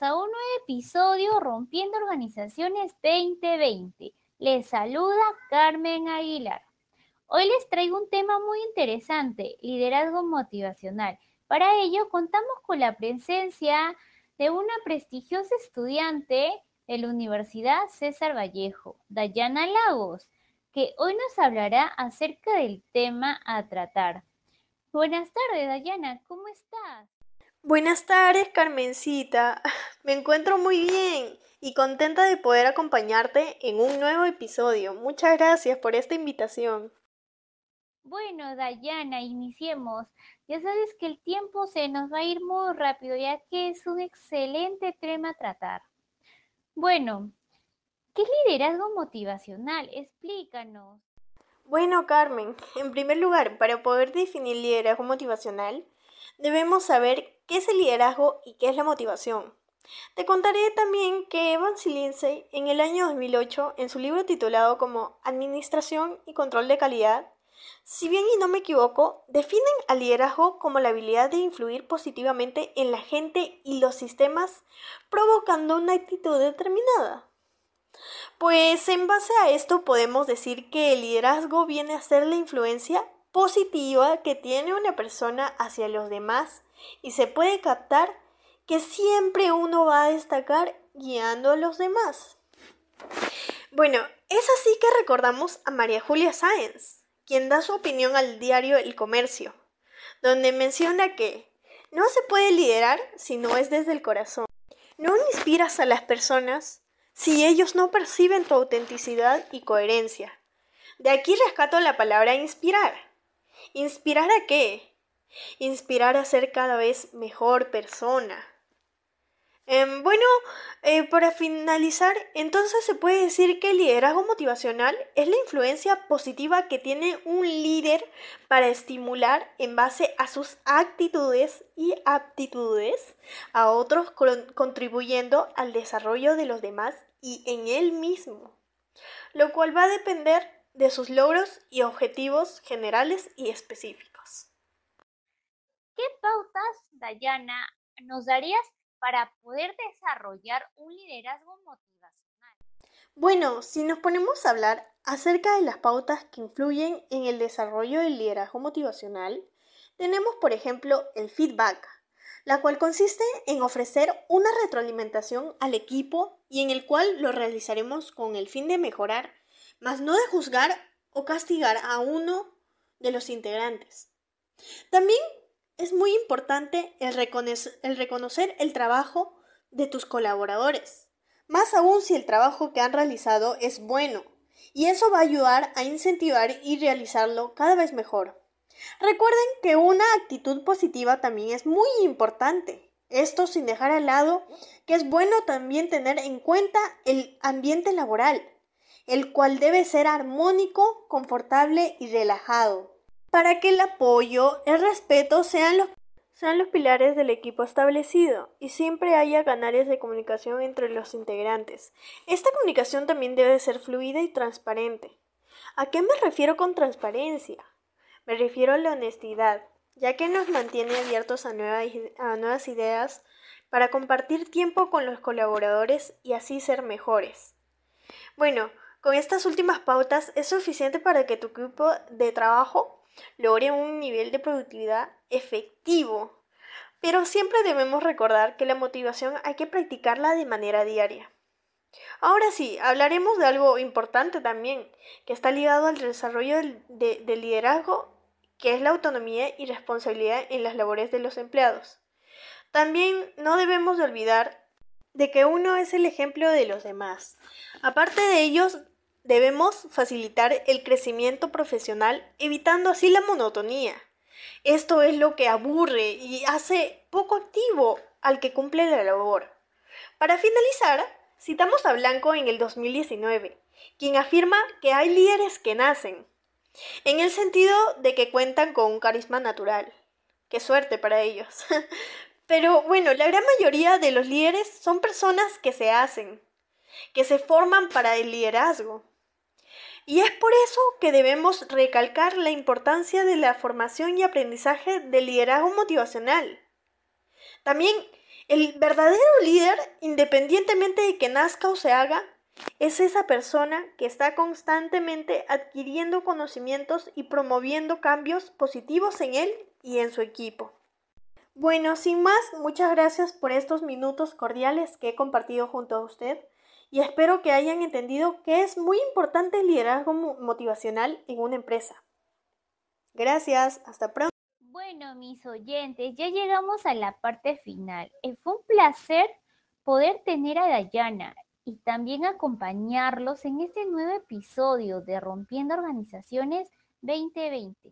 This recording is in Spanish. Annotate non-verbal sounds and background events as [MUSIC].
a un nuevo episodio Rompiendo Organizaciones 2020. Les saluda Carmen Aguilar. Hoy les traigo un tema muy interesante, liderazgo motivacional. Para ello contamos con la presencia de una prestigiosa estudiante de la Universidad César Vallejo, Dayana Lagos, que hoy nos hablará acerca del tema a tratar. Buenas tardes, Dayana, ¿cómo estás? Buenas tardes, Carmencita. [LAUGHS] Me encuentro muy bien y contenta de poder acompañarte en un nuevo episodio. Muchas gracias por esta invitación. Bueno, Dayana, iniciemos. Ya sabes que el tiempo se nos va a ir muy rápido, ya que es un excelente tema a tratar. Bueno, ¿qué es liderazgo motivacional? Explícanos. Bueno, Carmen, en primer lugar, para poder definir liderazgo motivacional, debemos saber qué es el liderazgo y qué es la motivación. Te contaré también que Evan Lindsay en el año 2008, en su libro titulado como Administración y Control de Calidad, si bien y no me equivoco, definen al liderazgo como la habilidad de influir positivamente en la gente y los sistemas, provocando una actitud determinada. Pues en base a esto podemos decir que el liderazgo viene a ser la influencia positiva que tiene una persona hacia los demás y se puede captar que siempre uno va a destacar guiando a los demás. Bueno, es así que recordamos a María Julia Sáenz, quien da su opinión al diario El Comercio, donde menciona que no se puede liderar si no es desde el corazón. No inspiras a las personas si ellos no perciben tu autenticidad y coherencia. De aquí rescato la palabra inspirar ¿Inspirar a qué? Inspirar a ser cada vez mejor persona. Em, bueno, eh, para finalizar, entonces se puede decir que el liderazgo motivacional es la influencia positiva que tiene un líder para estimular en base a sus actitudes y aptitudes a otros contribuyendo al desarrollo de los demás y en él mismo, lo cual va a depender de sus logros y objetivos generales y específicos. ¿Qué pautas, Dayana, nos darías para poder desarrollar un liderazgo motivacional? Bueno, si nos ponemos a hablar acerca de las pautas que influyen en el desarrollo del liderazgo motivacional, tenemos por ejemplo el feedback, la cual consiste en ofrecer una retroalimentación al equipo y en el cual lo realizaremos con el fin de mejorar mas no de juzgar o castigar a uno de los integrantes. También es muy importante el, reconocer el trabajo de tus colaboradores, más aún si el trabajo que han realizado es bueno, y eso va a ayudar a incentivar y realizarlo cada vez mejor. Recuerden que una actitud positiva también es muy importante. Esto sin dejar al lado que es bueno también tener en cuenta el ambiente laboral, el cual debe ser armónico, confortable y relajado, para que el apoyo, el respeto sean los, sean los pilares del equipo establecido y siempre haya canales de comunicación entre los integrantes. Esta comunicación también debe ser fluida y transparente. ¿A qué me refiero con transparencia? Me refiero a la honestidad, ya que nos mantiene abiertos a, a nuevas ideas para compartir tiempo con los colaboradores y así ser mejores. Bueno, con estas últimas pautas es suficiente para que tu equipo de trabajo logre un nivel de productividad efectivo. Pero siempre debemos recordar que la motivación hay que practicarla de manera diaria. Ahora sí, hablaremos de algo importante también, que está ligado al desarrollo del, liderazgo, que es la autonomía y responsabilidad en las labores de los empleados. También no debemos olvidar de que uno es el ejemplo de los demás. Aparte de ellos, Debemos facilitar el crecimiento profesional evitando así la monotonía. Esto es lo que aburre y hace poco activo al que cumple la labor. Para finalizar, citamos a Blanco en el 2019, quien afirma que hay líderes que nacen, en el sentido de que cuentan con un carisma natural. Qué suerte para ellos. [LAUGHS] Pero bueno, la gran mayoría de los líderes son personas que se hacen, que se forman para el liderazgo. Y es por eso que debemos recalcar la importancia de la formación y aprendizaje del liderazgo motivacional. También El verdadero líder, independientemente de que nazca o se haga, es esa persona que está constantemente adquiriendo conocimientos y promoviendo cambios positivos en él y en su equipo. Bueno, sin más, muchas gracias por estos minutos cordiales que he compartido junto a usted y espero que hayan entendido que es muy importante el liderazgo motivacional en una empresa. Gracias, hasta pronto. Bueno, mis oyentes, ya llegamos a la parte final. Eh, fue un placer poder tener a Dayana y también acompañarlos en este nuevo episodio de Rompiendo Organizaciones 2020.